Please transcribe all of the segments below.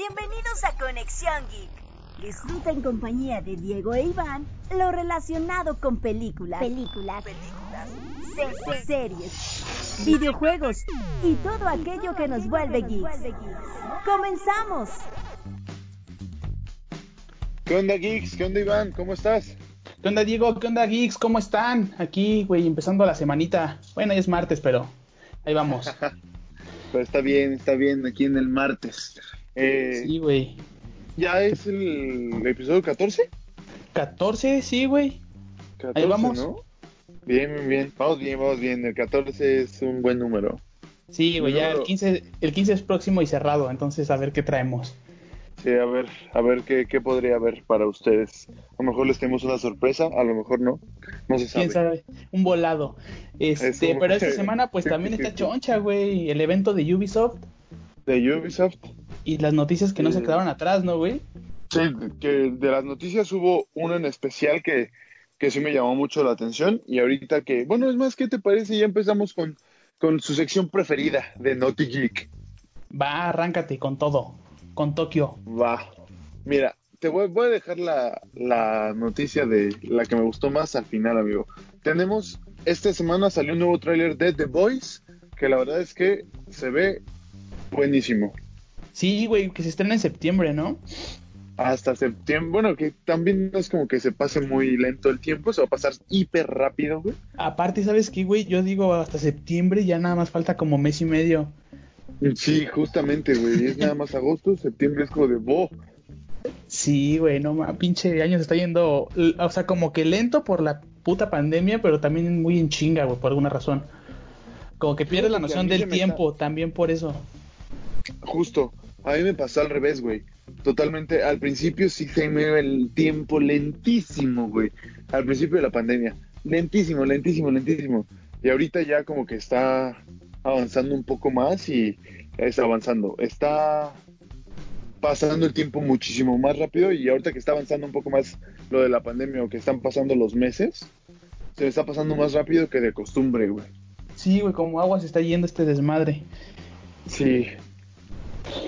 Bienvenidos a Conexión Geek. Disfruta en compañía de Diego e Iván lo relacionado con películas, Películas. se- series, videojuegos y todo aquello que nos vuelve geeks. ¡Comenzamos! ¿Qué onda, Geeks? ¿Qué onda, Iván? ¿Cómo estás? ¿Qué onda, Diego? ¿Qué onda, Geeks? ¿Cómo están? Aquí, güey, empezando la semanita. Bueno, ya es martes, pero ahí vamos. Pues está bien, está bien, aquí en el martes. Eh, Sí, güey. ¿Ya es el episodio 14? 14, sí, güey. 14, Ahí vamos. ¿no? Bien, bien. Vamos bien, vamos bien. El 14 es un buen número. Sí, güey, ya el Número- 15, el 15 es próximo y cerrado, entonces a ver qué traemos. Sí, a ver, a ver qué, qué podría haber para ustedes. A lo mejor les tenemos una sorpresa, a lo mejor no. No se sabe. ¿Quién sabe? Un volado. Este, pero esta semana pues también está choncha, güey. El evento de Ubisoft De Ubisoft. Y las noticias que no se quedaron atrás, ¿no, güey? Sí, que de las noticias hubo uno en especial que, que sí me llamó mucho la atención. Y ahorita que, bueno, es más, ¿qué te parece? Ya empezamos con, con su sección preferida de Naughty Geek. Va, arráncate con todo. Con Tokio. Va. Mira, te voy, voy a dejar la, la noticia de la que me gustó más al final, amigo. Tenemos, esta semana salió un nuevo tráiler de The Voice, que la verdad es que se ve buenísimo. Sí, güey, que se estrena en septiembre, ¿no? Hasta septiembre, bueno, que también no es como que se pase muy lento el tiempo, se va a pasar hiper rápido, güey. Aparte, ¿sabes qué, güey? Yo digo hasta septiembre ya nada más falta como mes y medio. Sí, justamente, güey, es nada más agosto, septiembre es como de, bo, Sí, güey, no más, pinche año se está yendo, o sea, como que lento por la puta pandemia, pero también muy en chinga, güey, por alguna razón. Como que pierdes la noción del tiempo, también por eso. Justo, a mí me pasó al revés, güey. Totalmente, al principio sí se me iba el tiempo lentísimo, güey. Al principio de la pandemia. Lentísimo, lentísimo, lentísimo. Y ahorita ya como que está avanzando un poco más y está avanzando. Está pasando el tiempo muchísimo más rápido y ahorita que está avanzando un poco más lo de la pandemia o que están pasando los meses, se está pasando más rápido que de costumbre, güey. Sí, güey, como agua se está yendo este desmadre. Sí.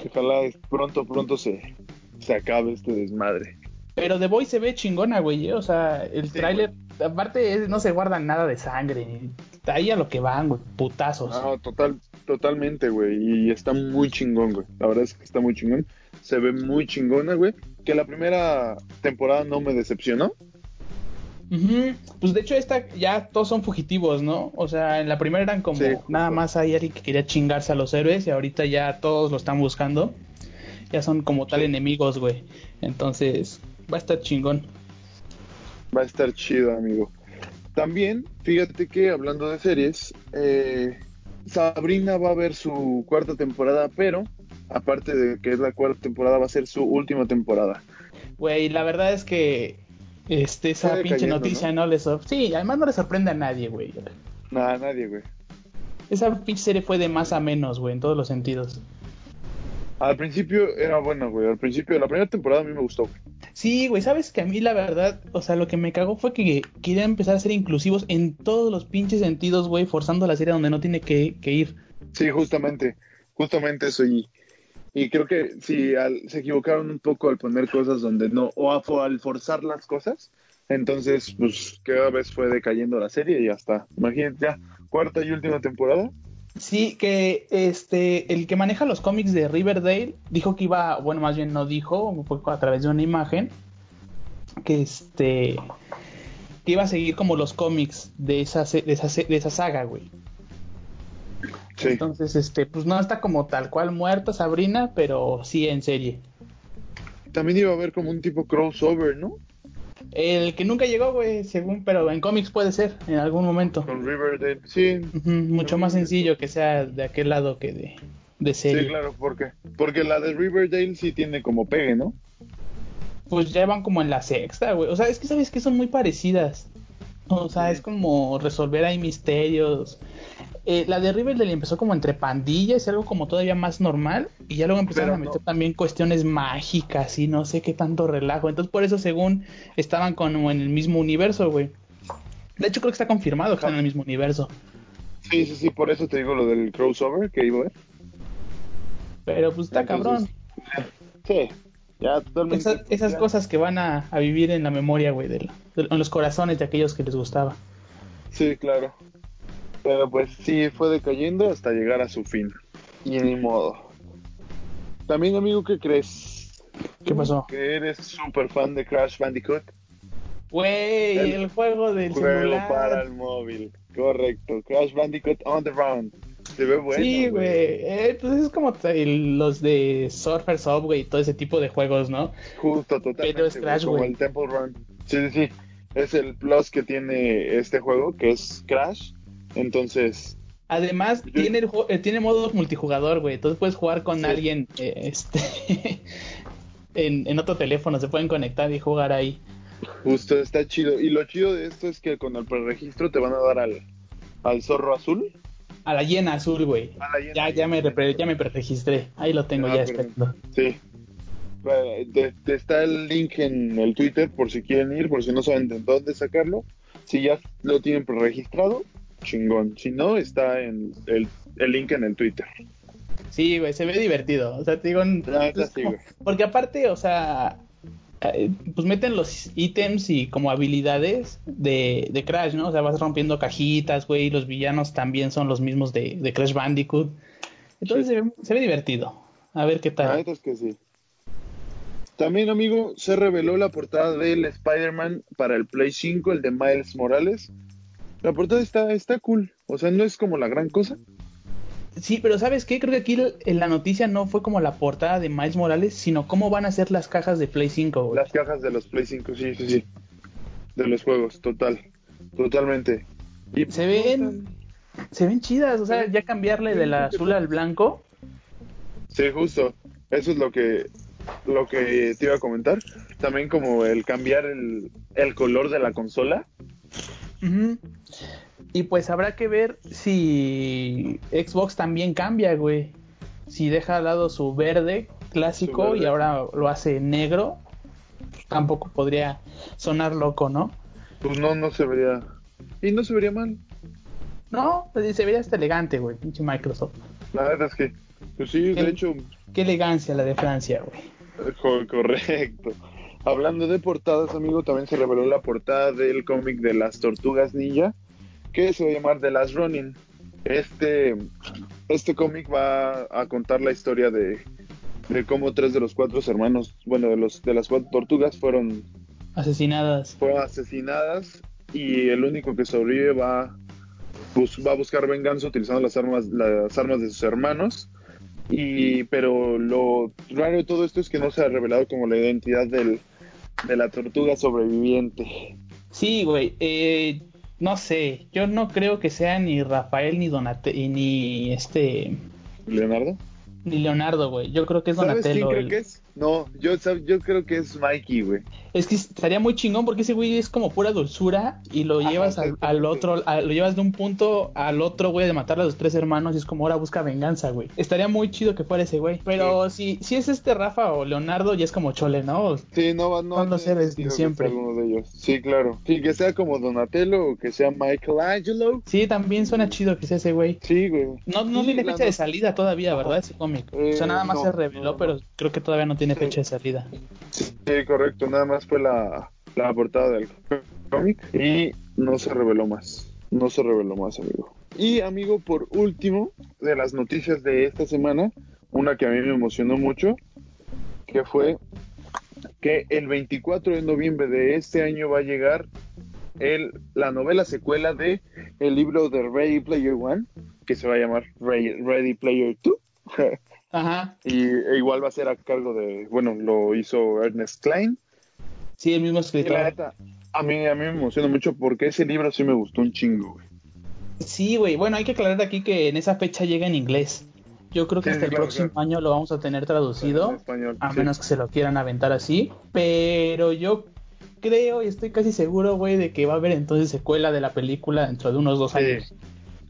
Ojalá pronto, pronto se, se acabe este desmadre. Pero The Voice se ve chingona, güey, ¿eh? o sea, el Sí, tráiler, aparte no se guarda nada de sangre, está ahí a lo que van, güey, putazos. No, total, totalmente, güey. Y está muy chingón, güey. La verdad es que está muy chingón. Se ve muy chingona, güey. Que la primera temporada no me decepcionó. Pues de hecho esta ya todos son fugitivos, ¿no? O sea, en la primera eran como Sí, nada más hay alguien que quería chingarse a los héroes y ahorita ya todos lo están buscando. Ya son como tal Sí. enemigos, güey. Entonces, va a estar chingón. Va a estar chido, amigo. También, fíjate que hablando de series, eh, Sabrina va a ver su cuarta temporada, pero aparte de que es la cuarta temporada, va a ser su última temporada. Güey, la verdad es que este esa pinche decayendo, noticia ¿no? le sor- Sí, además no le sorprende a nadie, güey. Nada, nadie, güey. Esa pinche serie fue de más a menos, güey, en todos los sentidos. Al principio era bueno, güey. Al principio, la primera temporada a mí me gustó, güey. Sí, güey, sabes que a mí la verdad, o sea, lo que me cagó fue que querían empezar a ser inclusivos en todos los pinches sentidos, güey, forzando la serie donde no tiene que, que ir. Sí, justamente, justamente eso. Y, y creo que sí, al- se equivocaron un poco al poner cosas donde no, o, a- al forzar las cosas. Entonces, pues cada vez fue decayendo la serie y ya está. Imagínate, ya, cuarta y última temporada. Sí, que este, el que maneja los cómics de Riverdale dijo que iba, bueno, más bien no dijo, fue a través de una imagen, que este, que iba a seguir como los cómics de esa, de esa, de esa saga, güey. Sí, Entonces, este, pues no está como tal cual muerta Sabrina, pero sí en serie. también iba a haber como un tipo crossover, ¿no? El que nunca llegó, güey, según, pero en cómics puede ser, en algún momento. Con Riverdale. Sí, mucho más sencillo que sea de aquel lado que de, de serie. sí, claro, ¿por qué? Porque la de Riverdale sí tiene como pegue, ¿no? Pues ya van como en la sexta, güey. O sea, es que sabes que son muy parecidas. O sea, es como resolver ahí misterios. Eh, la de Riverdale empezó como entre pandillas, algo como todavía más normal. Y ya luego empezaron Pero a meter no. también cuestiones mágicas y no sé qué tanto relajo. Entonces, por eso, según estaban como en el mismo universo, güey. De hecho, creo que está confirmado que están en el mismo universo. Sí, sí, sí, por eso te digo lo del crossover que iba a ver. Pero pues está Entonces, cabrón. Sí, Ya, totalmente. Esas, cosas que van a, a vivir en la memoria, güey, de la- de- en los corazones de aquellos que les gustaba. Sí, claro. Pero pues sí, fue decayendo hasta llegar a su fin. Y ni modo. También, amigo, ¿qué crees? ¿Qué pasó? Que eres súper fan de Crash Bandicoot. Güey, El el, juego del Juego celular. para el móvil. Correcto. Crash Bandicoot on the round. Se ve bueno. sí, güey. Eh, pues es como el- los de Surfer Subway y todo ese tipo de juegos, ¿no? Justo, totalmente. Pero es Crash, como güey. el Temple Run. Sí, sí, sí. Es el plus que tiene este juego, que es Crash. Entonces, Además, Yo- tiene, el eh, tiene modos multijugador, güey. Entonces puedes jugar con Sí. alguien eh, este, en, en otro teléfono. Se pueden conectar y jugar ahí. justo está chido. Y lo chido de esto es que con el preregistro te van a dar al, al zorro azul. A la llena azul, güey. Ya, ya me, repre- ya me preregistré. Ahí lo tengo Ah, ya esperando. Sí. Te- te está el link en el Twitter por si quieren ir, por si no saben de dónde sacarlo. Si ya lo tienen preregistrado, chingón. Si no, está en el, el link en el Twitter. Sí, güey, se ve divertido. O sea, te digo, La neta es sí, como- güey. porque aparte, o sea, eh, pues meten los ítems y como habilidades de, de Crash, ¿no? O sea, vas rompiendo cajitas, güey, y los villanos también son los mismos de, de Crash Bandicoot. Entonces Sí. se, ve, se ve divertido. A ver qué tal. neta es que sí. También, amigo, se reveló la portada del Spider-Man para el Play 5, el de Miles Morales. La portada está, está cool. O sea, no es como la gran cosa. Sí, pero ¿sabes qué? Creo que aquí la noticia no fue como la portada de Miles Morales, sino cómo van a ser las cajas de Play 5, güey. Las cajas de los Play 5, sí, sí, sí. De los juegos, total. Totalmente. Y Se ven- Se ven chidas, o sea, ya cambiarle del azul al blanco. Sí, justo. Eso es lo que lo que te iba a comentar. También como el cambiar el, el color de la consola. Ujú. Y pues habrá que ver si Xbox también cambia, güey. Si deja al lado su verde clásico Su verde. y ahora lo hace negro, tampoco podría sonar loco, ¿no? Pues no, no se vería. Y no se vería mal. No, pues se vería hasta elegante, güey, pinche Microsoft. La verdad es que, pues sí, de hecho, Qué elegancia la de Francia, güey. co- correcto. Hablando de portadas, amigo, también se reveló la portada del cómic de las tortugas ninja, que se va a llamar The Last Running. Este, este cómic va a contar la historia de, de cómo tres de los cuatro hermanos, bueno, de los de las cuatro tortugas fueron Asesinadas. fueron asesinadas y el único que sobrevive va, bus- va a buscar venganza utilizando las armas, las armas de sus hermanos. Y, pero lo raro de todo esto es que no se ha revelado como la identidad del, de la tortuga sobreviviente. Sí, güey. eh, no sé, yo no creo que sea ni Rafael ni Donatello ni este ¿Leonardo? ni Leonardo, güey. Yo creo que es ¿Sabes quién Donatello. creo el- que es? No, yo, yo creo que es Mikey, güey. Es que estaría muy chingón porque ese güey es como pura dulzura y lo Ajá, llevas al, otro, a- lo llevas de un punto al otro, güey, de matar a los tres hermanos y es como ahora busca venganza, güey. Estaría muy chido que fuera ese güey. Pero si, si es este Rafa o Leonardo, ya es como chole, ¿no? Sí, no va, no. Son los héroes de siempre. alguno de ellos. Sí, claro. Sí, que sea como Donatello o que sea Michelangelo. Sí, también suena chido que sea ese güey. Sí, güey. No, no Sí, tiene fecha de salida todavía, ¿verdad? Ese cómic. Eh, o sea, nada más no, se reveló, no. pero creo que todavía no tiene Sí. fecha de salida. Sí, correcto. Nada más fue la, la portada del cómic y no se reveló más. No se reveló más, amigo. Y, amigo, por último, de las noticias de esta semana, una que a mí me emocionó mucho, que fue que el 24 de noviembre de este año va a llegar el, la novela secuela de el libro de Ready Player One, que se va a llamar Ready, Ready Player 2. Ajá. y e igual va a ser a cargo de, bueno, lo hizo Ernest Klein. Sí, el mismo la escritor. neta, a mí, a mí me emociona mucho porque ese libro sí me gustó un chingo, güey. Sí, güey. Bueno, hay que aclarar aquí que en esa fecha llega en inglés. Yo creo que Sí, hasta el próximo claro. año lo vamos a tener traducido. En español. A sí. menos que se lo quieran aventar así. Pero yo creo y estoy casi seguro, güey, de que va a haber entonces secuela de la película dentro de unos dos Sí. años.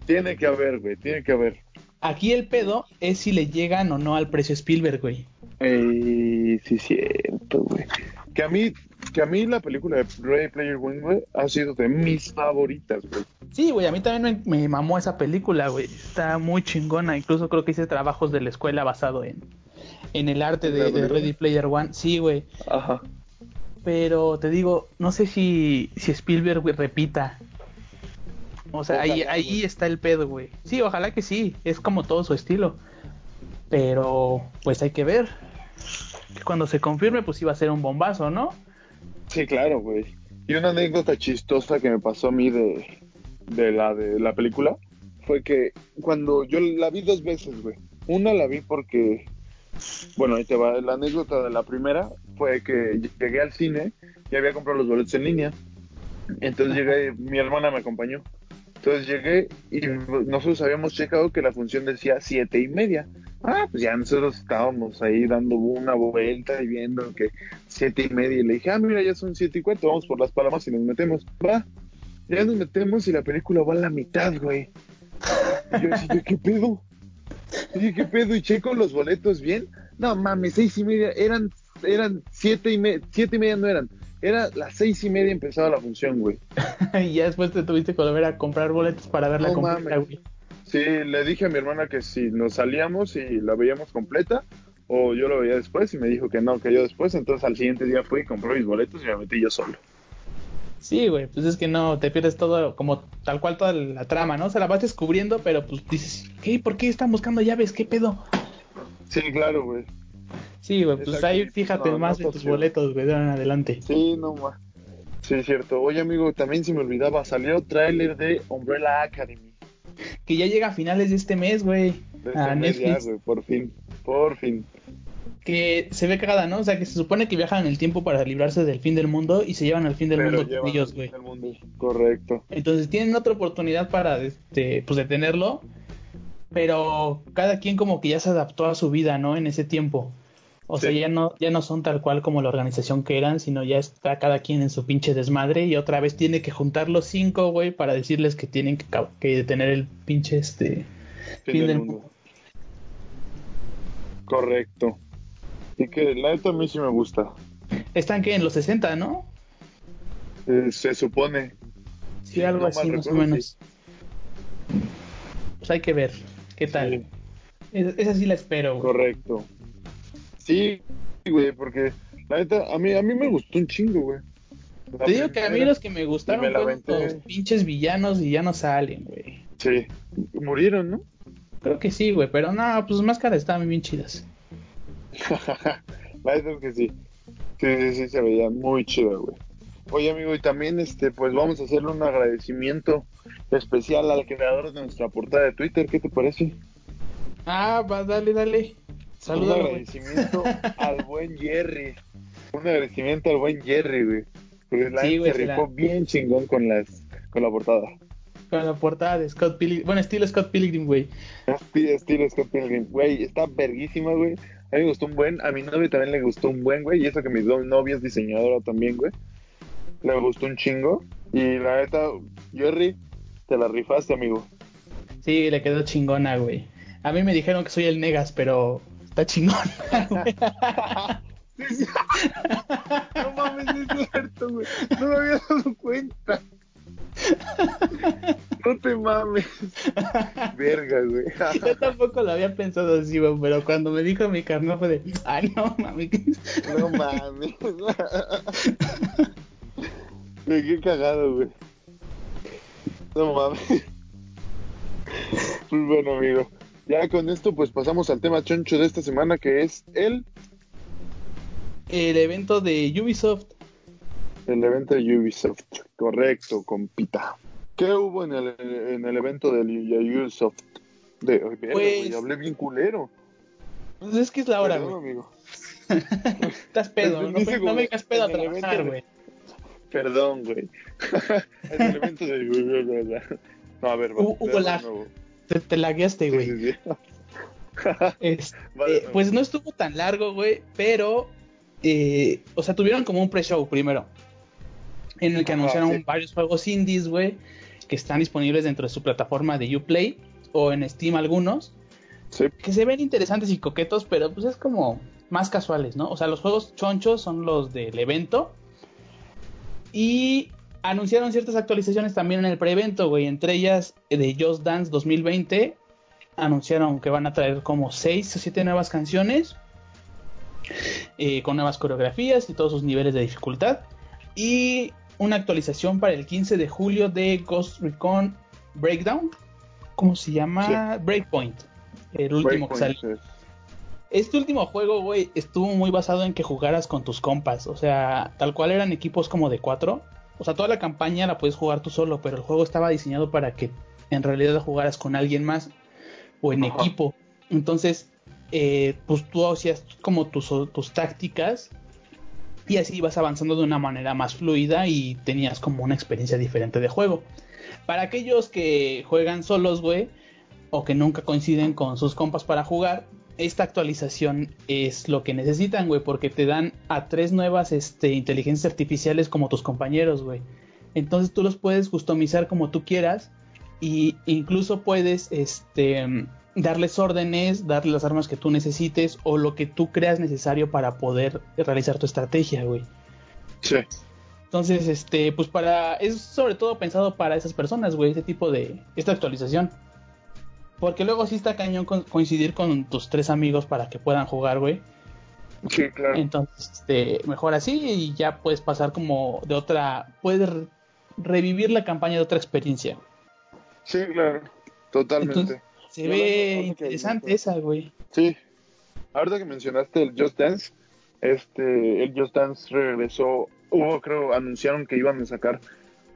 Tiene que haber, güey, tiene que haber. Aquí el pedo es si le llegan o no al precio Spielberg, güey. Eh, sí, cierto, güey. Que a mí, que a mí la película de Ready Player One, güey, ha sido de mis favoritas, güey. Sí, güey, a mí también me, me mamó esa película, güey. Está muy chingona. Incluso creo que hice trabajos de la escuela basado en, en el arte ¿En de? Ready Player One. Sí, güey. Ajá. Pero te digo, no sé si, si Spielberg güey, repita. O sea, ahí, ahí está el pedo, güey. Sí, ojalá que sí. Es como todo su estilo. Pero, pues hay que ver. Cuando se confirme, pues iba a ser un bombazo, ¿no? Sí, claro, güey. Y una anécdota chistosa que me pasó a mí de, de la de la película fue que cuando yo la vi dos veces, güey. Una la vi porque, bueno, ahí te va. La anécdota de la primera fue que llegué al cine y había comprado los boletos en línea. Entonces llegué, mi hermana me acompañó. Entonces llegué y nosotros habíamos checado que la función decía siete y media. Ah, pues ya nosotros estábamos ahí dando una vuelta y viendo que siete y media. Y le dije, ah, mira, ya son siete y cuarto, vamos por las palomas y nos metemos. Va, ya nos metemos y la película va a la mitad, güey. Y yo así, ¿qué pedo? Y ¿qué pedo? Y checo los boletos bien. No mames, seis y media, eran, eran siete y media, siete y media no eran. Era las seis y media empezaba la función, güey. y ya después te tuviste que volver a comprar boletos para verla No completa, güey. Sí, le dije a mi hermana que si nos salíamos y la veíamos completa, o yo lo veía después, y me dijo que no, que yo después. Entonces al siguiente día fui, compré mis boletos y me metí yo solo. Sí, güey, pues es que no, te pierdes todo, como tal cual toda la trama, ¿no? Se la vas descubriendo, pero pues dices, ¿qué? ¿Por qué están buscando llaves? ¿Qué pedo? Sí, claro, güey. Sí, güey, pues ahí fíjate No, más no en está tus boletos, güey, de ahora en adelante. Sí, no más. Sí, es cierto. Oye, amigo, también se me olvidaba, salió tráiler de Umbrella Academy. Que ya llega a finales de este mes, güey, De este a mes ya, Netflix. güey, por fin, por fin. que se ve cagada, ¿no? O sea, que se supone que viajan en el tiempo para librarse del fin del mundo y se llevan al fin del Pero mundo con ellos, güey. Correcto. Entonces tienen otra oportunidad para este, pues detenerlo, pero cada quien como que ya se adaptó a su vida, ¿no? En ese tiempo. O sea, ya no, ya no son tal cual como la organización que eran, sino ya está cada quien en su pinche desmadre y otra vez tiene que juntar los cinco, güey, para decirles que tienen que, que detener el pinche este Fin, del, mundo. Correcto. Y que la neta a mí sí me gusta. Están que en los 60, ¿no? Eh, se supone. Sí, Sí, algo no así más o menos. Pues hay que ver qué tal. Sí, Es- esa sí la espero, güey. correcto. Sí, güey, porque la neta a mí, a mí me gustó un chingo, güey. La Te digo que a mí los que me gustaron me fueron los pinches villanos y ya no salen, güey. Sí, murieron, ¿no? Creo que sí, güey, pero no, pues máscaras estaban bien chidas. la neta es que sí. Sí, sí, sí, se veía muy chido, güey. Oye, amigo, y también, este, pues vamos a hacerle un agradecimiento especial al creador de nuestra portada de Twitter. ¿Qué te parece? Ah, va, dale, dale. Un Salúdalo, güey. agradecimiento al buen Jerry. Un agradecimiento al buen Jerry, güey. Porque la Sí, güey, se la- rifó bien chingón con las con la portada. Con la portada de Scott Pilgrim. Bueno, estilo Scott Pilgrim, güey. Esti- Estilo Scott Pilgrim. Güey, está verguísima, güey. A mí me gustó un buen. A mi novio también le gustó un buen, güey. Y eso que mi novia es diseñadora también, güey. Le gustó un chingo. Y la neta, Jerry, te la rifaste, amigo. Sí, le quedó chingona, güey. A mí me dijeron que soy el Negas, pero está chingona, güey. No mames, es cierto, güey. No me había dado cuenta. No te mames. Verga, güey. Yo tampoco lo había pensado así, güey, pero cuando me dijo mi carnal fue de, ay, no, mami. No mames. Güey, qué cagado, güey. No mames. Pues bueno, amigo. Ya con esto, pues pasamos al tema choncho de esta semana, que es el, El evento de Ubisoft. el evento de Ubisoft. Correcto, compita. ¿Qué hubo en el, en el evento de Ubisoft? De, Pues- hablé bien culero. Pues es que es la hora, Perdón, güey. amigo. Estás pedo, no, Dice me- no como me digas pedo a trabajar, güey. Perdón, güey. el evento de... No, a ver, va. Hubo- hubo lag. nuevo. Te, te lagueaste, güey. sí, sí. Este, eh, pues no estuvo tan largo, güey, pero, eh, o sea, tuvieron como un pre-show primero, en el que Ajá, anunciaron varios juegos indies, güey, que están disponibles dentro de su plataforma de Uplay o en Steam algunos, Sí, que se ven interesantes y coquetos, pero pues es como más casuales, ¿no? O sea, los juegos chonchos son los del evento y anunciaron ciertas actualizaciones también en el pre-evento, güey, entre ellas eh, de Just Dance 2020 anunciaron que van a traer como 6 o 7 nuevas canciones eh, con nuevas coreografías y todos sus niveles de dificultad. Y una actualización para el 15 de julio de Ghost Recon Breakdown. ¿Cómo se llama? Breakpoint. El último que salió. Este último juego, güey, estuvo muy basado en que jugaras con tus compas. O sea, tal cual eran equipos como de cuatro. O sea, toda la campaña la puedes jugar tú solo, pero el juego estaba diseñado para que en realidad jugaras con alguien más o en equipo. Entonces, eh, pues tú hacías como tus, tus tácticas y así ibas avanzando de una manera más fluida y tenías como una experiencia diferente de juego. Para aquellos que juegan solos, güey, o que nunca coinciden con sus compas para jugar, esta actualización es lo que necesitan, güey, porque te dan a tres nuevas este, inteligencias artificiales como tus compañeros, güey. Entonces tú los puedes customizar como tú quieras y incluso puedes este, darles órdenes, darles las armas que tú necesites o lo que tú creas necesario para poder realizar tu estrategia, güey. Sí. Entonces, este, pues para, es sobre todo pensado para esas personas, güey, ese tipo de, esta actualización. Porque luego sí está cañón coincidir con tus tres amigos para que puedan jugar, güey. Sí, claro. Entonces, este, mejor así y ya puedes pasar como de otra, puedes revivir la campaña de otra experiencia. Sí, claro, totalmente. se ve interesante esa, güey. Sí. Ahorita que mencionaste el Just Dance, este, el Just Dance regresó, hubo, creo, anunciaron que iban a sacar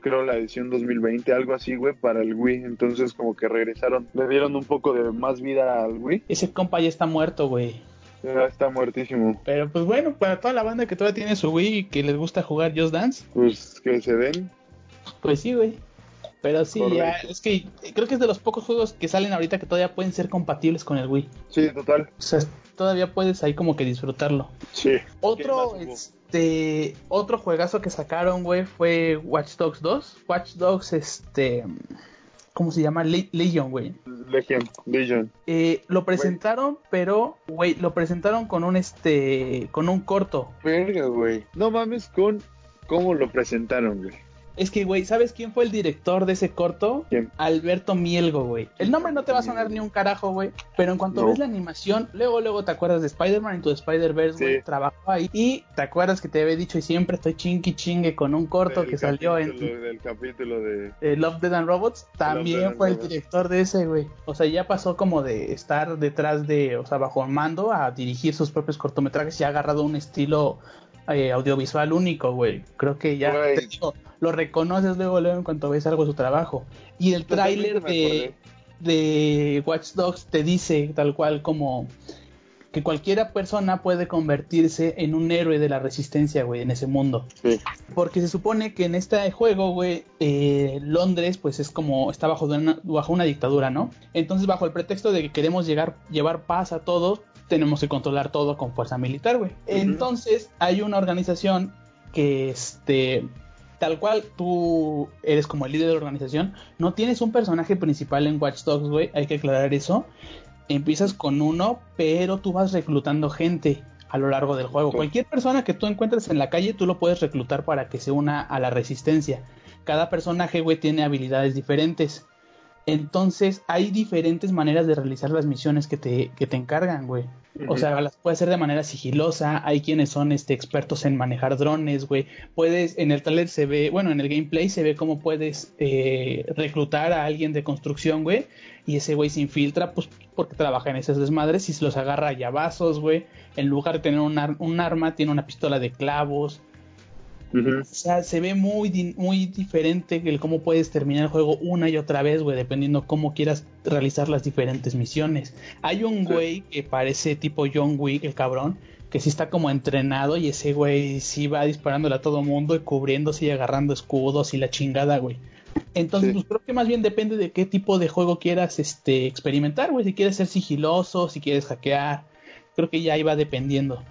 creo la edición 2020, algo así, güey, para el Wii. Entonces como que regresaron, le dieron un poco de más vida al Wii. Ese compa ya está muerto, güey. Ya está muertísimo. Pero pues bueno, para toda la banda que todavía tiene su Wii y que les gusta jugar Just Dance. Pues que se den. Pues sí, güey. Pero sí, ya, es que creo que es de los pocos juegos que salen ahorita que todavía pueden ser compatibles con el Wii. Sí, total. O sea, todavía puedes ahí como que disfrutarlo. Sí. Otro, este, otro juegazo que sacaron, güey, fue Watch Dogs 2. Watch Dogs, este, ¿cómo se llama? Legion, güey. Legion, Legion. Eh, lo presentaron, pero, güey, lo presentaron con un, este, con un corto. Verga, güey. No mames con cómo lo presentaron, güey. Es que, güey, ¿sabes quién fue el director de ese corto? ¿Quién? Alberto Mielgo, güey. El nombre no te va a sonar ni un carajo, güey. Pero en cuanto ves la animación, luego, luego te acuerdas de Spider-Man y tu Spider-Verse, güey. Trabajó ahí. Y te acuerdas que te había dicho y siempre estoy chingue chingue con un corto que salió en. Del capítulo de. Eh, Love, Dead and Robots. También fue el director de ese, güey. O sea, ya pasó como de estar detrás de, o sea, bajo el mando a dirigir sus propios cortometrajes y ha agarrado un estilo eh, audiovisual único, güey. Creo que ya lo reconoces luego, luego en cuanto ves algo de su trabajo. Y el tráiler de, de Watch Dogs te dice tal cual como que cualquiera persona puede convertirse en un héroe de la resistencia, güey, en ese mundo. Sí. Porque se supone que en este juego, güey, eh, Londres, pues es como, está bajo una, bajo una dictadura, ¿no? Entonces, bajo el pretexto de que queremos llegar, llevar paz a todos, tenemos que controlar todo con fuerza militar, güey. Entonces, hay una organización que, este, tal cual tú eres como el líder de la organización, no tienes un personaje principal en Watch Dogs, güey, hay que aclarar eso. Empiezas con uno, pero tú vas reclutando gente a lo largo del juego. Cualquier persona que tú encuentres en la calle, tú lo puedes reclutar para que se una a la resistencia. Cada personaje, güey, tiene habilidades diferentes. Entonces hay diferentes maneras de realizar las misiones que te, que te encargan, güey. O sea, las puedes hacer de manera sigilosa. Hay quienes son este, expertos en manejar drones, güey. Puedes, en el trailer se ve, bueno, en el gameplay se ve cómo puedes eh, reclutar a alguien de construcción, güey. Y ese güey se infiltra, pues, porque trabaja en esas desmadres y se los agarra a llavazos, güey. En lugar de tener un, un arma, tiene una pistola de clavos. O sea, se ve muy, muy diferente el cómo puedes terminar el juego una y otra vez, güey, dependiendo cómo quieras realizar las diferentes misiones. Hay un güey que parece tipo John Wick, el cabrón, que sí está como entrenado y ese güey sí va disparándole a todo mundo y cubriéndose y agarrando escudos y la chingada, güey. Entonces, pues creo que más bien depende de qué tipo de juego quieras este, experimentar, güey. Si quieres ser sigiloso, si quieres hackear, creo que ya iba dependiendo.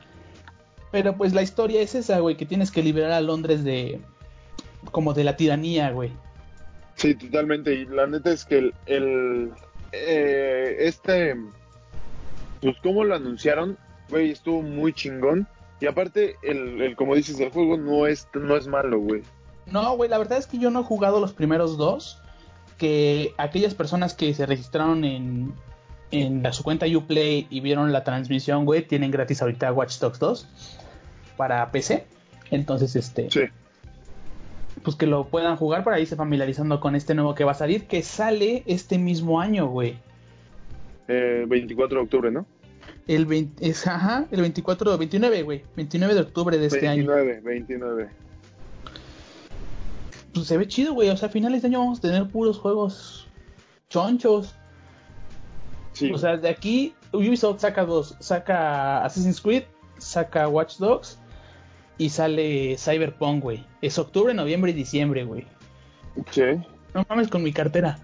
Pero pues la historia es esa, güey, que tienes que liberar a Londres de... como de la tiranía, güey. Sí, totalmente. Y la neta es que el... el eh, este... Pues como lo anunciaron, güey, estuvo muy chingón. Y aparte, el, el, como dices, el juego no es, no es malo, güey. No, güey, la verdad es que yo no he jugado los primeros dos. Que aquellas personas que se registraron en, en la, su cuenta Uplay y vieron la transmisión, güey, tienen gratis ahorita Watch Dogs 2 para PC. Entonces, este. Sí. Pues que lo puedan jugar para irse familiarizando con este nuevo que va a salir, que sale este mismo año, güey. Eh, 24 de octubre, ¿no? El 20, es, ajá, el 24, 29, güey. 29 de octubre de este año. 29, 29. Pues se ve chido, güey. O sea, a finales de año vamos a tener puros juegos chonchos. Sí. O sea, de aquí Ubisoft saca dos. Saca Assassin's Creed, saca Watch Dogs y sale Cyberpunk, güey. Es octubre, noviembre y diciembre, güey. Sí. No mames con mi cartera.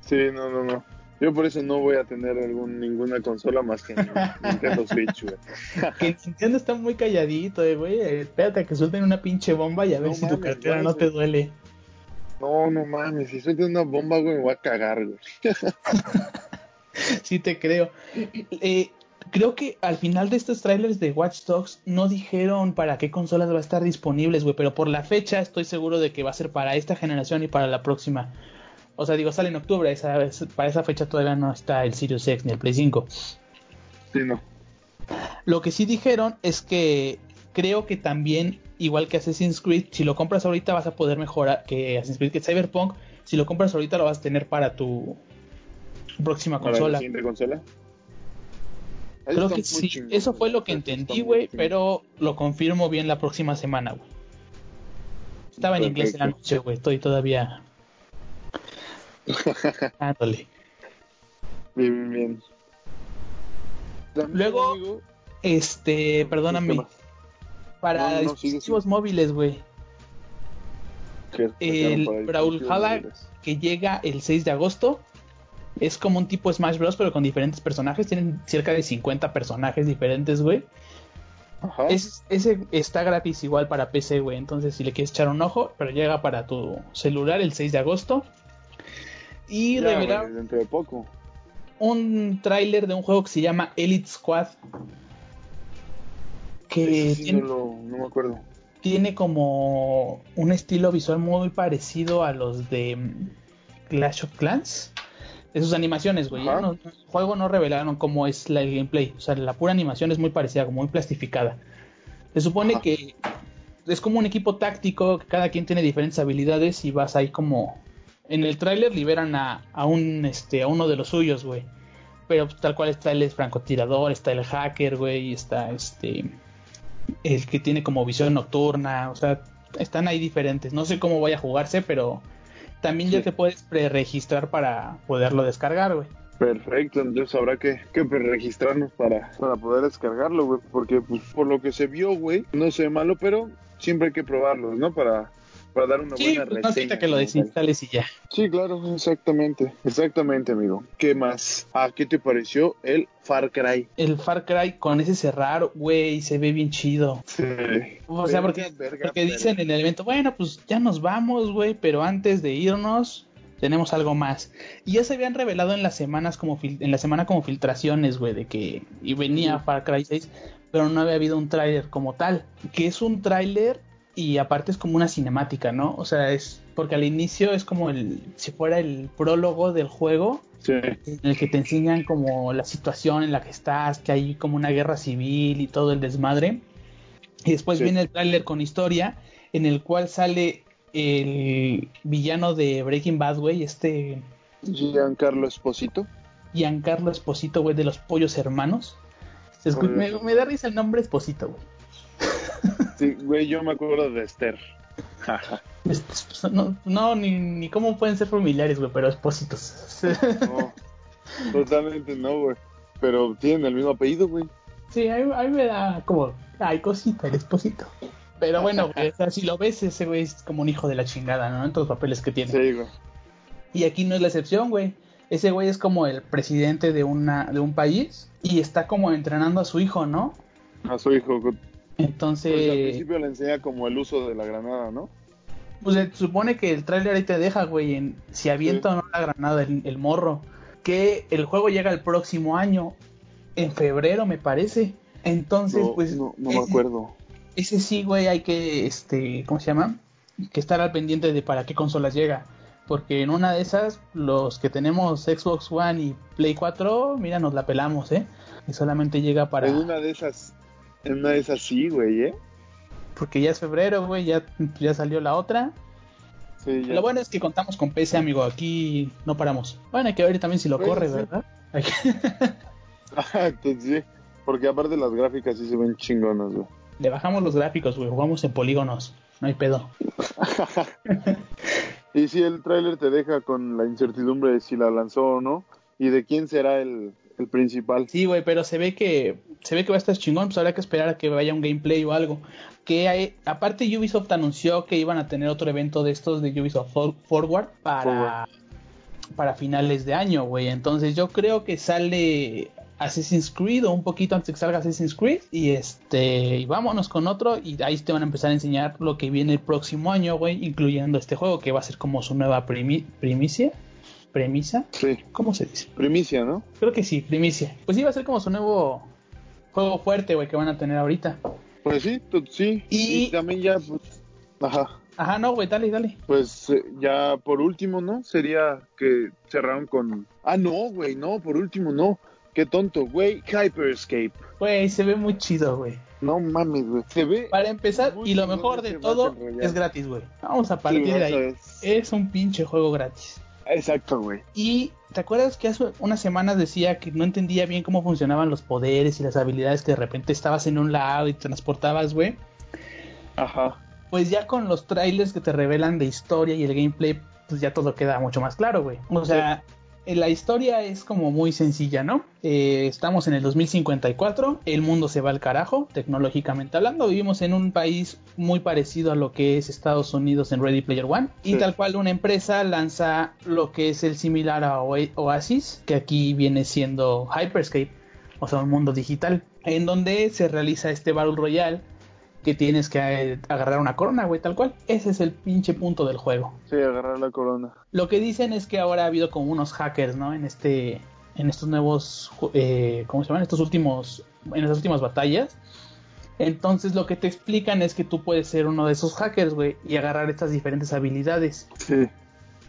Sí, no, no, no. Yo por eso no voy a tener algún, ninguna consola más que Nintendo Switch, güey. que Nintendo está muy calladito, eh, güey. Espérate a que suelten una pinche bomba y a ver si tu cartera no te duele. No, no mames, si suelta una bomba, güey, me voy a cagar, güey. sí te creo. Eh, creo que al final de estos trailers de Watch Dogs no dijeron para qué consolas va a estar disponibles, güey, pero por la fecha estoy seguro de que va a ser para esta generación y para la próxima. O sea, digo, sale en octubre, esa, es- para esa fecha todavía no está el Sirius X ni el Play 5. Sí, no. Lo que sí dijeron es que creo que también, igual que Assassin's Creed, si lo compras ahorita vas a poder mejorar que Assassin's Creed, que Cyberpunk, si lo compras ahorita lo vas a tener para tu próxima Para la consola. siguiente consola. Creo Está que sí, chingón, eso fue lo que entendí, güey, pero lo confirmo bien la próxima semana, güey. Estaba en inglés en la noche, güey, estoy todavía dándole. Bien, bien, bien. También, Luego, amigo, Este, perdóname, para No, no, no, sigue, dispositivos sigue. móviles, güey, el Brawlhalla que llega el 6 de agosto es como un tipo Smash Bros, pero con diferentes personajes, tienen cerca de 50 personajes diferentes, güey. Ajá. Es- ese está gratis igual para PC, güey. Entonces, si le quieres echar un ojo, pero llega para tu celular el 6 de agosto. Y Ya, revelaron güey, dentro de poco. un tráiler de un juego que se llama Elite Squad. Que sí tiene, no, lo- no me acuerdo. tiene como un estilo visual muy parecido a los de Clash of Clans. De sus animaciones, güey. No- el juego no revelaron cómo es la, el gameplay. O sea, la pura animación es muy parecida, como muy plastificada. Se supone Ajá. que es como un equipo táctico, que cada quien tiene diferentes habilidades y vas ahí como... En el tráiler liberan a, a un este a uno de los suyos, güey. Pero pues, tal cual está el francotirador, está el hacker, güey, está este el que tiene como visión nocturna, o sea, están ahí diferentes. No sé cómo vaya a jugarse, pero también ya te puedes preregistrar para poderlo descargar, güey. Perfecto, entonces habrá que, que registrarnos para, para poder descargarlo, güey. Porque, pues, por lo que se vio, güey, no se ve malo, pero siempre hay que probarlos, ¿no? Para, para dar una Sí, buena pues, reseña. que lo desinstales y ya. Sí, claro, exactamente. Exactamente, amigo. ¿Qué más? ¿A qué te pareció el Far Cry? El Far Cry con ese cerrar, güey, se ve bien chido. Sí. O sea, porque, porque dicen en el evento, bueno, pues ya nos vamos, güey, pero antes de irnos tenemos algo más. Y ya se habían revelado en las semanas como fil- en la semana como filtraciones, güey, de que y venía. Far Cry 6, pero no había habido un tráiler como tal, que es un tráiler y aparte es como una cinemática, ¿no? O sea, es porque al inicio es como el si fuera el prólogo del juego Sí. en el que te enseñan como la situación en la que estás, que hay como una guerra civil y todo el desmadre. Y después Sí. viene el tráiler con historia en el cual sale el villano de Breaking Bad, güey, este Giancarlo Esposito. Giancarlo Esposito, güey, de los pollos hermanos. Se escu- me, me da risa el nombre Esposito, güey. Sí, güey, yo me acuerdo de Esther. Este, No, no ni, ni cómo pueden ser familiares, güey, pero Espositos. No, totalmente no, güey. Pero tienen el mismo apellido, güey. Sí, a mí, a mí me da como, ay, cosita, el esposito. Pero bueno, güey, o sea, si lo ves, ese güey es como un hijo de la chingada, ¿no? En todos los papeles que tiene. Sí, güey. Y aquí no es la excepción, güey. Ese güey es como el presidente de, una, de un país y está como entrenando a su hijo, ¿no? A su hijo. Pues al Entonces, principio le enseña como el uso de la granada, ¿no? pues se supone que el tráiler ahí te deja, güey, en si avienta o no la granada el, el morro. Que el juego llega el próximo año, en febrero, me parece. Entonces, No, pues. no, no me acuerdo. Ese sí, güey, hay que, este, ¿cómo se llama? Que estar al pendiente de para qué consolas llega. porque en una de esas, los que tenemos Xbox One y Play 4, mira, nos la pelamos, ¿eh? Y solamente llega para... En una de esas, en una de esas sí, güey, ¿eh? Porque ya es febrero, güey, ya, ya salió la otra. Sí, ya. Lo bueno es que contamos con PC, amigo, aquí no paramos. Bueno, hay que ver también si lo Pues, corre, sí. ¿verdad? Que- Ajá, entonces sí. Porque aparte las gráficas sí se ven chingonas, güey. Le bajamos los gráficos, güey, jugamos en polígonos, no hay pedo. Y sí, el tráiler te deja con la incertidumbre de si la lanzó o no y de quién será el, el principal. Sí, güey, pero se ve que se ve que va a estar chingón, pues habrá que esperar a que vaya un gameplay o algo. Que hay, aparte Ubisoft anunció que iban a tener otro evento de estos de Ubisoft For- Forward para para finales de año, güey. Entonces yo creo que sale Assassin's Creed o un poquito antes de que salga Assassin's Creed y este y vámonos con otro y ahí te van a empezar a enseñar lo que viene el próximo año, güey, incluyendo este juego que va a ser como su nueva primi- primicia, premisa, Sí, ¿cómo se dice? primicia, ¿no? Creo que sí, primicia. Pues sí, va a ser como su nuevo juego fuerte, güey, que van a tener ahorita. Pues sí, sí. Y- Y también ya, pues, ajá. Ajá, no, güey, dale, dale. Pues eh, ya por último, ¿no? Sería que cerraron con... Ah, no, güey, no, por último, no. Qué tonto, güey. Hyperscape. Güey, se ve muy chido, güey. No mames, güey. Se ve... Para empezar, y lo mejor de todo es gratis, güey. Vamos a Sí, partir de ahí. es- Es un pinche juego gratis. Exacto, güey. Y ¿te acuerdas que hace unas semanas decía que no entendía bien cómo funcionaban los poderes y las habilidades que de repente estabas en un lado y te transportabas, güey? Ajá. Pues ya con los trailers que te revelan de historia y el gameplay, pues ya todo queda mucho más claro, güey. O sea, la historia es como muy sencilla, ¿no? Eh, estamos en el 2054, el mundo se va al carajo, tecnológicamente hablando, vivimos en un país muy parecido a lo que es Estados Unidos en Ready Player One, y Sí. tal cual una empresa lanza lo que es el similar a Oa- Oasis, que aquí viene siendo Hyperscape, o sea, un mundo digital, en donde se realiza este Battle Royale que tienes que eh, agarrar una corona, güey, tal cual. Ese es el pinche punto del juego. Sí, agarrar la corona. Lo que dicen es que ahora ha habido como unos hackers, ¿no? En este, en estos nuevos, eh, ¿cómo se llaman? Estos últimos, en estas últimas batallas. Entonces lo que te explican es que tú puedes ser uno de esos hackers, güey, y agarrar estas diferentes habilidades. Sí.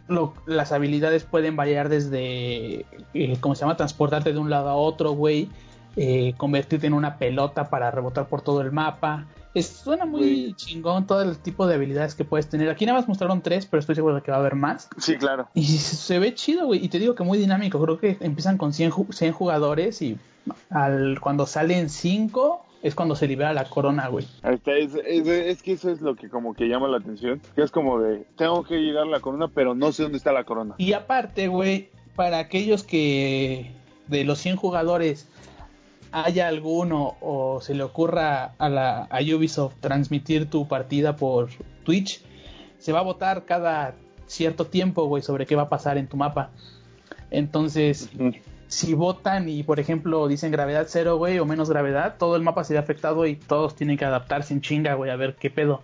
Lo- las habilidades pueden variar desde, eh, ¿cómo se llama? Transportarte de un lado a otro, güey. eh, convertirte en una pelota para rebotar por todo el mapa. Es, suena muy chingón todo el tipo de habilidades que puedes tener. Aquí nada más mostraron tres, pero estoy seguro de que va a haber más. Sí, claro. Y se ve chido, güey. Y te digo que muy dinámico. Creo que empiezan con 100, ju- 100 jugadores y al, cuando salen 5 es cuando se libera la corona, güey. Es- es que eso es lo que como que llama la atención. Que es como de, tengo que llegar a la corona, pero no sé dónde está la corona. Y aparte, güey, para aquellos que de los 100 jugadores haya alguno o se le ocurra a, la, a Ubisoft transmitir tu partida por Twitch, se va a votar cada cierto tiempo, güey, sobre qué va a pasar en tu mapa. Entonces, si votan y, por ejemplo, dicen gravedad cero, güey, o menos gravedad, todo el mapa se ve afectado y todos tienen que adaptarse en chinga, güey, a ver qué pedo.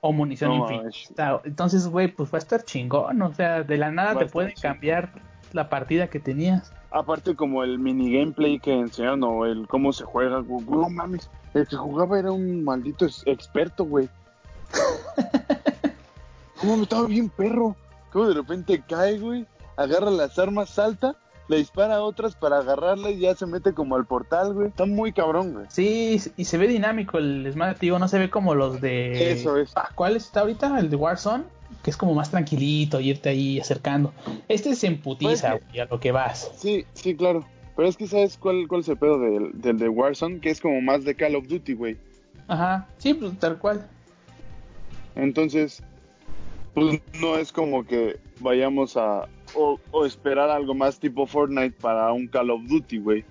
O munición No infinita. Entonces, güey, pues va a estar chingón. O sea, de la nada Va te pueden cambiar la partida que tenías. Aparte como el mini gameplay que enseñaron o el cómo se juega, güey, no mames. El que jugaba era un maldito experto, güey. ¿Cómo me estaba bien perro? Como de repente cae, güey, agarra las armas, salta, le dispara a otras para agarrarla y ya se mete como al portal, güey. Está muy cabrón, güey. Sí, y se ve dinámico el Smash, tío, no se ve como los de... Eso es. ¿Cuál está ahorita? El de Warzone, que es como más tranquilito, irte ahí acercando. Este se emputiza, Pues, güey, a lo que vas. Sí, sí, claro. Pero es que sabes cuál, cuál es el pedo del, del de Warzone, que es como más de Call of Duty, güey. Ajá, sí, pues tal cual. Entonces, pues no es como que vayamos a o, o esperar algo más tipo Fortnite para un Call of Duty, güey.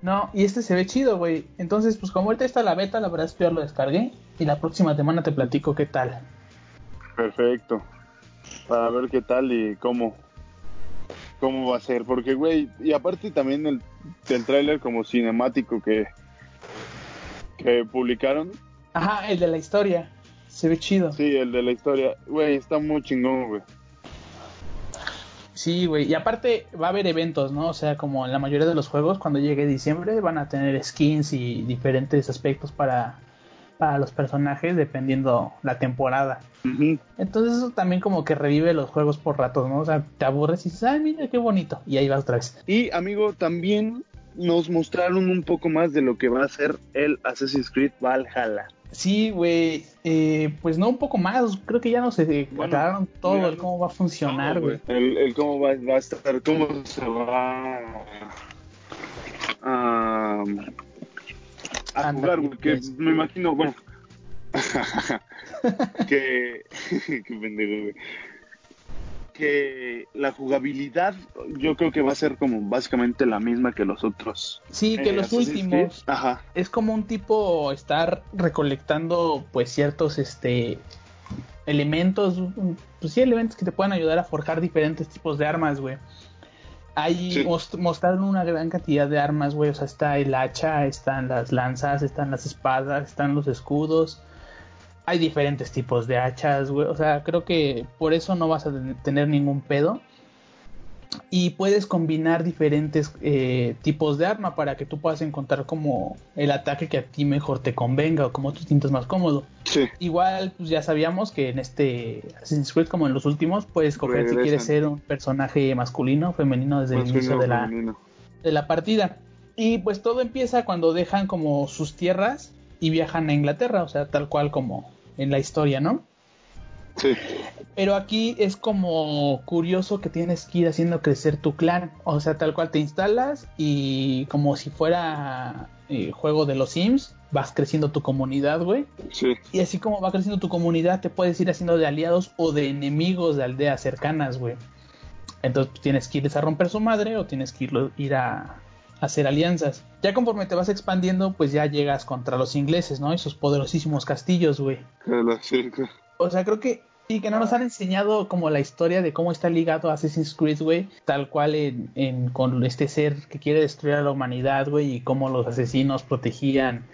No, y este se ve chido, güey. Entonces, pues como ahorita está la beta, la verdad es que yo lo descargué. Y la próxima semana te platico qué tal. Perfecto. Para ver qué tal y cómo cómo va a ser, porque güey, y aparte también el del tráiler como cinemático que que publicaron, Ajá, el de la historia. Se ve chido. sí, el de la historia, güey, está muy chingón, güey. Sí, güey. Y aparte va a haber eventos, ¿no? O sea, como en la mayoría de los juegos, cuando llegue diciembre van a tener skins y diferentes aspectos para para los personajes dependiendo la temporada. Entonces eso también como que revive los juegos por ratos, ¿no? O sea, te aburres y dices, ay, mira qué bonito, y ahí vas otra vez. Y amigo, también nos mostraron un poco más de lo que va a ser el Assassin's Creed Valhalla. Sí, güey, eh, pues no un poco más, creo que ya no se aclararon todo el cómo va a funcionar, güey. el, cómo va, a estar, cómo se va a, a jugar, güey, que me imagino, bueno, que, qué pendejo, güey que la jugabilidad yo creo que va a ser como básicamente la misma que los otros. Sí, que eh, los últimos. Ajá. Es como un tipo estar recolectando pues ciertos este elementos, pues sí, elementos que te puedan ayudar a forjar diferentes tipos de armas, güey. Hay mostraron una gran cantidad de armas, güey. O sea, está el hacha, están las lanzas, están las espadas, están los escudos hay diferentes tipos de hachas, güey. O sea, creo que por eso no vas a tener ningún pedo. Y puedes combinar diferentes eh, tipos de arma para que tú puedas encontrar como el ataque que a ti mejor te convenga o como tú sientas más cómodo. Sí. Igual, pues ya sabíamos que en este Assassin's Creed, como en los últimos, puedes escoger si quieres ser un personaje masculino o femenino desde el inicio de la, de la partida. Y pues todo empieza cuando dejan como sus tierras y viajan a Inglaterra, o sea, tal cual como en la historia, ¿no? Sí. Pero aquí es como curioso que tienes que ir haciendo crecer tu clan. O sea, tal cual te instalas y como si fuera eh, juego de los Sims, vas creciendo tu comunidad, güey. Sí. Y así como va creciendo tu comunidad, te puedes ir haciendo de aliados o de enemigos de aldeas cercanas, güey. Entonces pues, tienes que ir a romper su madre o tienes que ir a, hacer alianzas. Ya conforme te vas expandiendo, pues ya llegas contra los ingleses, ¿no? Esos poderosísimos castillos, güey. O sea, creo que sí, que no nos han enseñado como la historia de cómo está ligado a Assassin's Creed, güey, tal cual en, con este ser que quiere destruir a la humanidad, güey, y cómo los asesinos protegían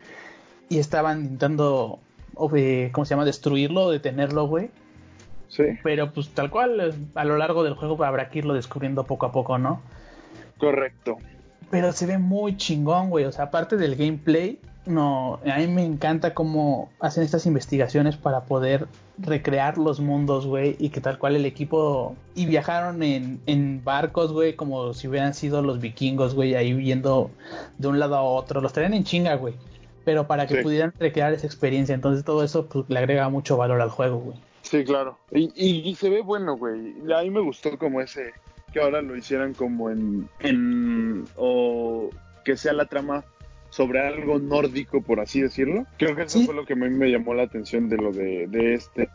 y estaban intentando, ¿cómo se llama?, destruirlo, detenerlo, güey. Sí. Pero pues tal cual, a lo largo del juego habrá que irlo descubriendo poco a poco, ¿no? Correcto pero se ve muy chingón, güey. O sea, aparte del gameplay, no, a mí me encanta cómo hacen estas investigaciones para poder recrear los mundos, güey, y que tal cual el equipo y viajaron en, en barcos, güey, como si hubieran sido los vikingos, güey, ahí yendo de un lado a otro, los traían en chinga, güey, pero para que pudieran recrear esa experiencia, entonces todo eso pues, le agrega mucho valor al juego, güey. Sí, claro, y, y, y se ve bueno, güey, a mí me gustó como ese que ahora lo hicieran como en, en o que sea la trama sobre algo nórdico, por así decirlo. Creo que eso fue lo que a mí me llamó la atención de lo de, de este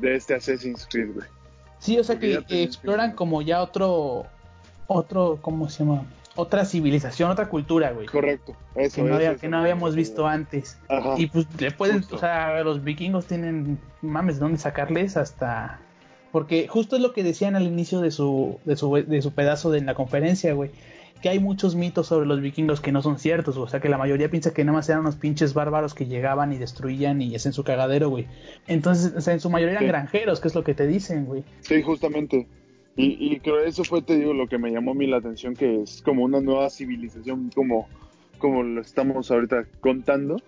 de este Assassin's Creed, güey. Sí, o sea que, exploran como ya otro otro ¿cómo se llama? Otra civilización, otra cultura, güey. Correcto, eso, que no, que no habíamos visto antes. Y pues le pueden, o sea, los vikingos tienen mames de dónde sacarles hasta porque justo es lo que decían al inicio de su, de su, de su pedazo de la conferencia, güey. Que hay muchos mitos sobre los vikingos que no son ciertos, o sea que la mayoría piensa que nada más eran unos pinches bárbaros que llegaban y destruían y hacen su cagadero, güey. Entonces, o sea, en su mayoría eran granjeros, que es lo que te dicen, güey. Sí, justamente. Y, y creo eso fue, te digo, lo que me llamó a mí la atención, que es como una nueva civilización, como, como lo estamos ahorita contando.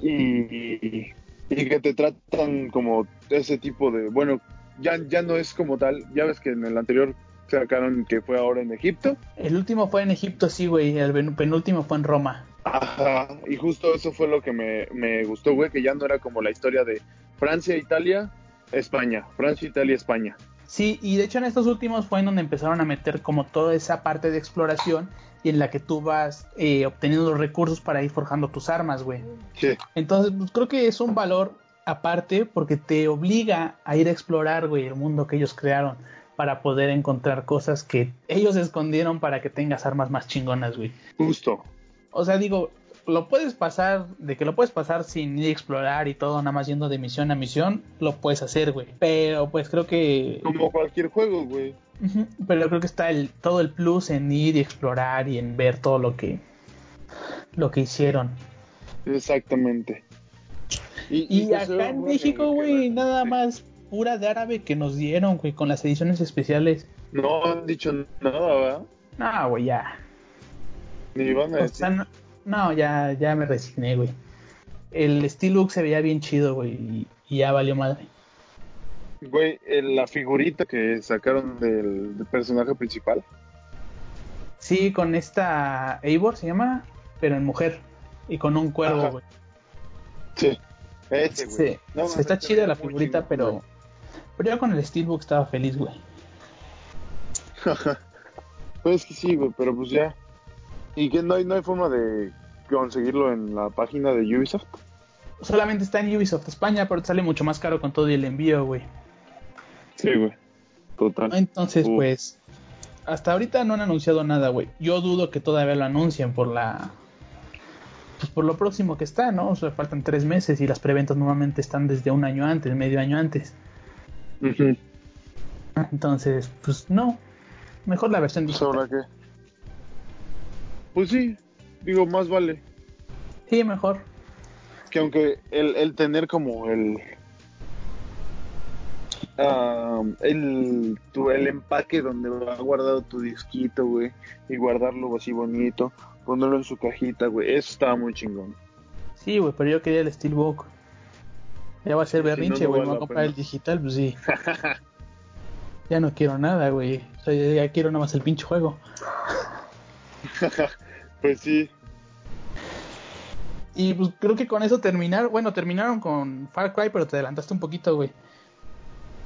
Y, y que te tratan como ese tipo de, bueno, ya, ya no es como tal. Ya ves que en el anterior sacaron que fue ahora en Egipto. El último fue en Egipto, sí, güey. El penúltimo fue en Roma. Ajá, y justo eso fue lo que me, me gustó, güey, que ya no era como la historia de Francia, Italia, España. Francia, Italia, España. Sí, y de hecho en estos últimos fue en donde empezaron a meter como toda esa parte de exploración y en la que tú vas eh, obteniendo los recursos para ir forjando tus armas, güey. Sí. Entonces, pues, creo que es un valor aparte porque te obliga a ir a explorar, güey, el mundo que ellos crearon para poder encontrar cosas que ellos escondieron para que tengas armas más chingonas, güey. Justo. O sea, digo, lo puedes pasar, de que lo puedes pasar sin ir a explorar y todo, nada más yendo de misión a misión, lo puedes hacer, güey. Pero pues creo que... Como cualquier juego, güey. pero creo que está el, todo el plus en ir y explorar y en ver todo lo que, lo que hicieron. Exactamente. Y, acá en México, güey, nada más pura de árabe que nos dieron, güey, con las ediciones especiales. No han dicho nada, ¿verdad? No, güey, ya. Ni van a decir. no, ya, ya me resigné, güey. el Steelbook se veía bien chido, güey, y, y ya valió madre. Güey, la figurita que sacaron del, del personaje principal. Sí, con esta Eivor se llama, pero en mujer y con un cuervo, Ajá. güey. Sí. Ese, güey. Sí, No, sí, mames, está chida la figurita, pero pero yo con el Steelbook estaba feliz, güey. Pues es que sí, güey, pero pues ya. ¿Y que no hay, no hay forma de conseguirlo en la página de Ubisoft? Solamente está en Ubisoft España, pero te sale mucho más caro con todo y el envío, güey. Sí, güey. Total. Entonces, pues, hasta ahorita no han anunciado nada, güey. Yo dudo que todavía lo anuncien por la... Pues por lo próximo que está, ¿no? O sea, faltan tres meses y las preventas normalmente están desde un año antes, medio año antes. Entonces, pues no. Mejor la versión Pues digital. ahora qué. Pues sí, digo, más vale. Sí, mejor. Que aunque el, el tener como el. Ah, el, tu, el empaque donde va guardado tu disquito, güey, y guardarlo así bonito, ponerlo en su cajita, güey, eso estaba muy chingón. Sí, güey, pero yo quería el Steelbook. Ya va a ser Sí, sí, berrinche, no, no güey. voy a comprar pena. el digital, pues sí. ya no quiero nada, güey. O sea, ya, ya quiero nada más el pinche juego. Pues sí, Y pues creo que con eso terminar. Bueno, terminaron con Far Cry, pero te adelantaste un poquito, güey.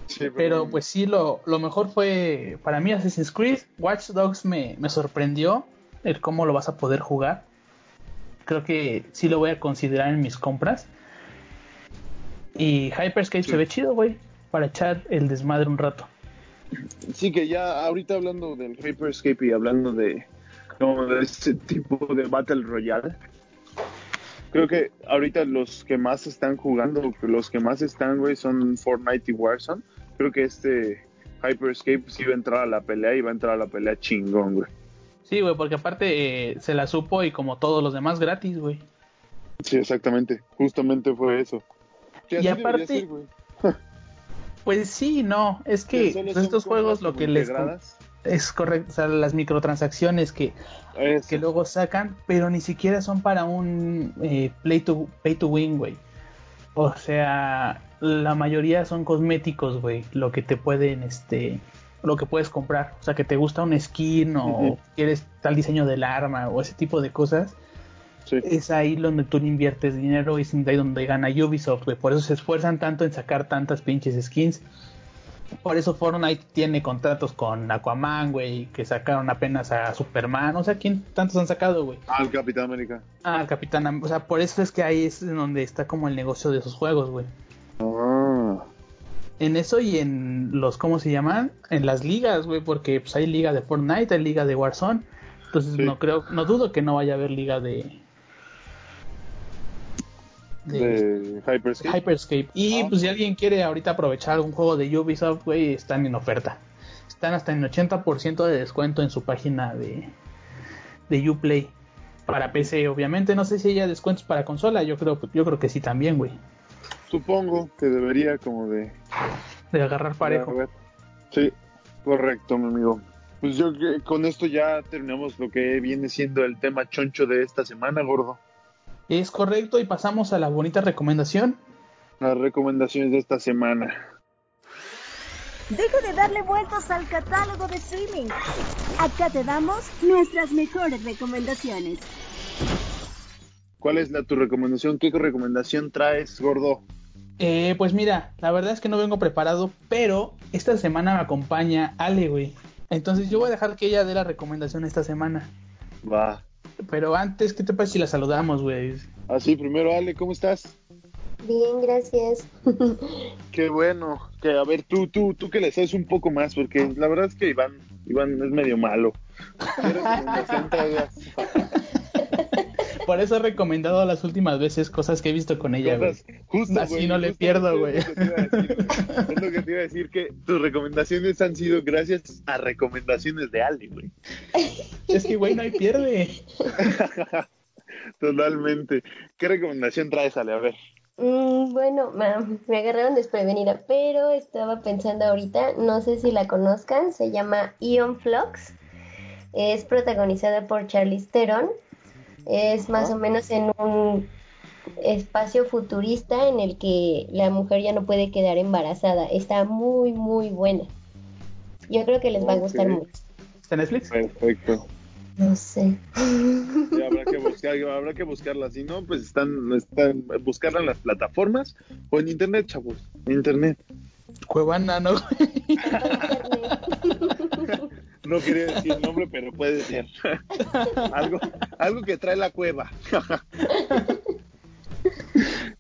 Sí, Pero pues sí, lo, lo mejor fue para mí Assassin's Creed. Watch Dogs me, me sorprendió el cómo lo vas a poder jugar. Creo que sí lo voy a considerar en mis compras. Y Hyperscape Sí. se ve chido, güey. Para echar el desmadre un rato. Sí, que ya ahorita hablando del Hyperscape y hablando de como de ese tipo de Battle Royale, creo que ahorita los que más están jugando, los que más están, güey, son Fortnite y Warzone. Creo que este Hyperscape sí va a entrar a la pelea y va a entrar a la pelea chingón, güey. Sí, güey, porque aparte eh, se la supo y como todos los demás gratis, güey. Sí, exactamente. Justamente fue eso. Sí, Y aparte- ser. Pues sí, no, es que pues, estos juegos lo que les es correcto, o sea, las microtransacciones que, Eso. que luego sacan, pero ni siquiera son para un eh, play to pay to win, güey. O sea, la mayoría son cosméticos, güey, lo que te pueden este lo que puedes comprar, o sea, que te gusta un skin o quieres tal diseño del arma o ese tipo de cosas, Sí. es ahí donde tú inviertes dinero y es ahí donde gana Ubisoft, güey. Por eso se esfuerzan tanto en sacar tantas pinches skins. Por eso Fortnite tiene contratos con Aquaman, güey, que sacaron apenas a Superman. O sea, ¿quién tantos han sacado, güey? Al Capitán América. Ah, al Capitán. Am- O sea, por eso es que ahí es donde está como el negocio de esos juegos, güey. Ah. En eso y en los, ¿cómo se llaman? En las ligas, güey, porque pues hay liga de Fortnite, hay liga de Warzone. Entonces Sí. no creo, no dudo que no vaya a haber liga de... De Hyperscape. Hyperscape. Y Ah. pues si alguien quiere ahorita aprovechar un juego de Ubisoft, güey, están en oferta. Están hasta en 80% de descuento en su página de, de Uplay. Para PC, obviamente. No sé si haya descuentos para consola. Yo creo, yo creo que sí también, güey. Supongo que debería como de... De agarrar parejo. Ver. Sí, correcto, mi amigo. Pues yo que con esto ya terminamos lo que viene siendo el tema choncho de esta semana, gordo. Es correcto y pasamos a la bonita recomendación. Las recomendaciones de esta semana. Deja de darle vueltas al catálogo de streaming. Acá te damos nuestras mejores recomendaciones. ¿Cuál es la, tu recomendación? ¿Qué recomendación traes, gordo? Eh, pues mira, la verdad es que no vengo preparado, pero esta semana me acompaña Ale, güey. Entonces yo voy a dejar que ella dé la recomendación esta semana. Va. Pero antes, ¿qué te parece si la saludamos, güey? Así, primero, Ale, ¿cómo estás? Bien, gracias. Qué bueno. Que a ver, tú, tú, tú que le sabes un poco más, porque la verdad es que Iván, Iván es medio malo. ¿Qué recomendación traías? Por eso he recomendado las últimas veces cosas que he visto con ella, güey. Justo, Así no le pierdo, güey. Es lo que te iba a decir, güey. Es lo que te iba a decir, que tus recomendaciones han sido gracias a recomendaciones de Ali, güey. Es que, güey, no hay pierde. Totalmente. ¿Qué recomendación traes, Ale? A ver. Mm, bueno, ma- me agarraron desprevenida, pero estaba pensando ahorita, no sé si la conozcan, se llama Ion Flux. Es protagonizada por Charlize Theron. Es más o menos en un espacio futurista en el que la mujer ya no puede quedar embarazada. Está muy, muy buena. Yo creo que les va a gustar mucho. ¿Está en Netflix? Perfecto. No sé. Sí, habrá que buscar, habrá que buscarla. Si no, pues están, están buscarla en las plataformas o en internet, chavos. Internet. Cuevana, ¿no? No quería decir el nombre, pero puede ser. algo, algo que trae la cueva.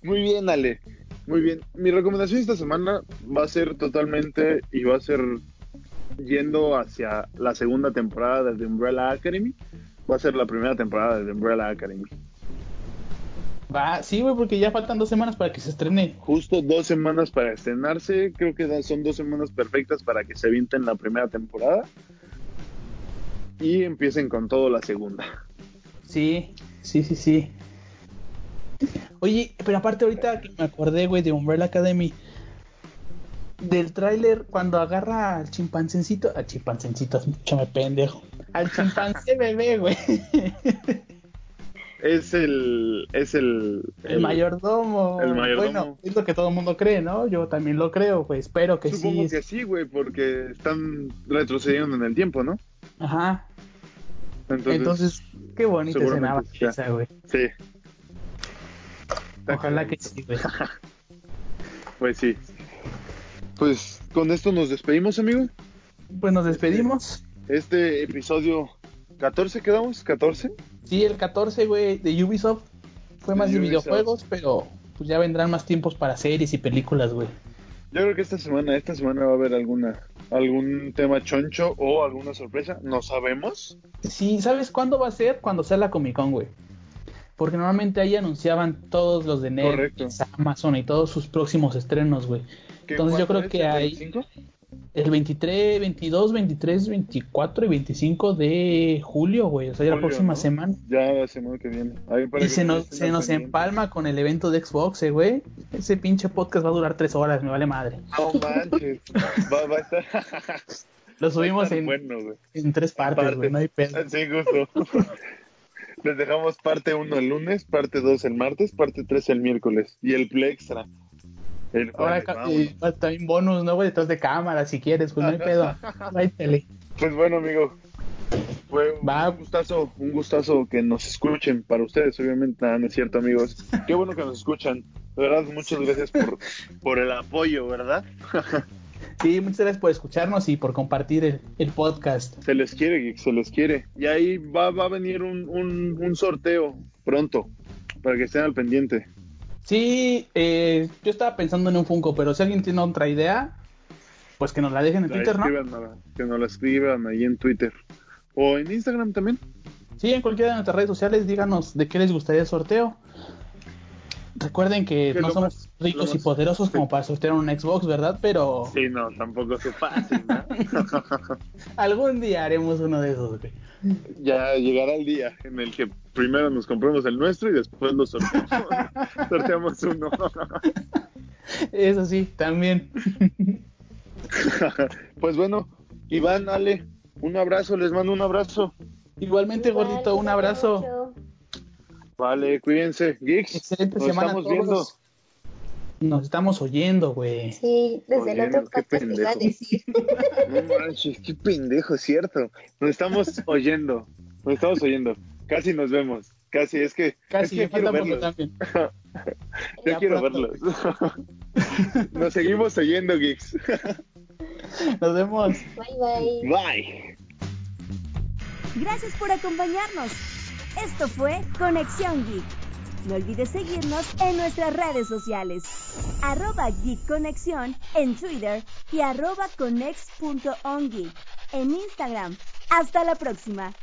Muy bien, Ale. Muy bien. Mi recomendación esta semana va a ser totalmente y va a ser yendo hacia la segunda temporada de The Umbrella Academy. Va a ser la primera temporada de The Umbrella Academy. Va, sí, güey, porque ya faltan dos semanas para que se estrene. Justo dos semanas para estrenarse. Creo que son dos semanas perfectas para que se avienten la primera temporada. Y empiecen con todo la segunda. Sí, sí, sí, sí. Oye, pero aparte ahorita que me acordé, güey, de Umbrella Academy. Del tráiler cuando agarra al chimpancéncito, al chimpancéncito, escúchame pendejo. Al chimpancé bebé, güey. Es el. Es el. El mayordomo. el mayordomo. Bueno, es lo que todo el mundo cree, ¿no? Yo también lo creo, pues espero que Supongo sí. que sí, güey, porque están retrocediendo en el tiempo, ¿no? Ajá. Entonces, Entonces, qué bonita escena esa, güey. sí. Ojalá que sí, güey. Pues sí. Pues con esto nos despedimos, amigo. Pues nos despedimos. Este episodio 14 quedamos, 14. Sí, el 14, güey, de Ubisoft. Fue De más de Ubisoft. videojuegos, pero pues ya vendrán más tiempos para series y películas, güey. Yo creo que esta semana, esta semana va a haber alguna algún tema choncho o alguna sorpresa, no sabemos. Sí, ¿sabes cuándo va a ser? Cuando sea la Comic Con, güey. Porque normalmente ahí anunciaban todos los de Netflix, Amazon y todos sus próximos estrenos, güey. ¿Qué, Entonces yo creo es? que ¿El hay 25? El 23, 22, 23, 24 y 25 de julio, güey. O sea, ya la próxima ¿no? semana. Ya la semana que viene. Ahí para Y que se nos, se nos empalma con el evento de Xbox, eh, güey. Ese pinche podcast va a durar tres horas, me vale madre. No manches. va, va a estar. Lo subimos en, bueno, en tres partes, Parte. güey, no hay pedo. Sí, justo. Les dejamos parte 1 el lunes, parte 2 el martes, parte 3 el miércoles. Y el play extra. El Ahora también bonus, ¿no, güey? Detrás de cámara, si quieres, pues no hay pedo. Pues bueno, amigo. Fue un Va. gustazo, un gustazo que nos escuchen para ustedes, obviamente, nada, no es cierto, amigos. Qué bueno que nos escuchan. De verdad, muchas gracias por, por el apoyo, ¿verdad? Sí, muchas gracias por escucharnos y por compartir el, el podcast. Se les quiere, se les quiere. Y ahí va, va a venir un, un, un sorteo pronto, para que estén al pendiente. Sí, eh, yo estaba pensando en un Funko, pero si alguien tiene otra idea, pues que nos la dejen en La Twitter, ¿no? escriban, a- que nos la escriban ahí en Twitter. O en Instagram también. Sí, en cualquiera de nuestras redes sociales, díganos de qué les gustaría el sorteo. Recuerden que Que no somos más- ricos y poderosos sí. como para sortear un Xbox, ¿verdad? Pero Sí, no, tampoco es fácil, ¿no? algún día haremos uno de esos, güey. Ya llegará el día en el que primero nos compremos el nuestro y después lo sorteamos. sorteamos uno. Eso sí, también. pues bueno, Iván, Ale, un abrazo, les mando un abrazo. Igualmente, Igual, gordito, un abrazo. mucho. Vale, cuídense. Geeks, Excelente nos semana a estamos todos. viendo. Nos estamos oyendo, güey. Sí, desde el otro qué podcast te iba a pendejo. decir. No manches, qué pendejo, es cierto. Nos estamos oyendo. Nos estamos oyendo. Casi nos vemos. Casi, es que, Casi, es que quiero falta poco verlos. también. Yo Ya quiero pronto. verlos. Nos seguimos oyendo, Geeks. Nos vemos. Bye bye. Bye. Gracias por acompañarnos. Esto fue Conexión Geek. No olvides seguirnos en nuestras redes sociales. Arroba Geek Conexión en Twitter y arroba conex.ongeek en Instagram. Hasta la próxima.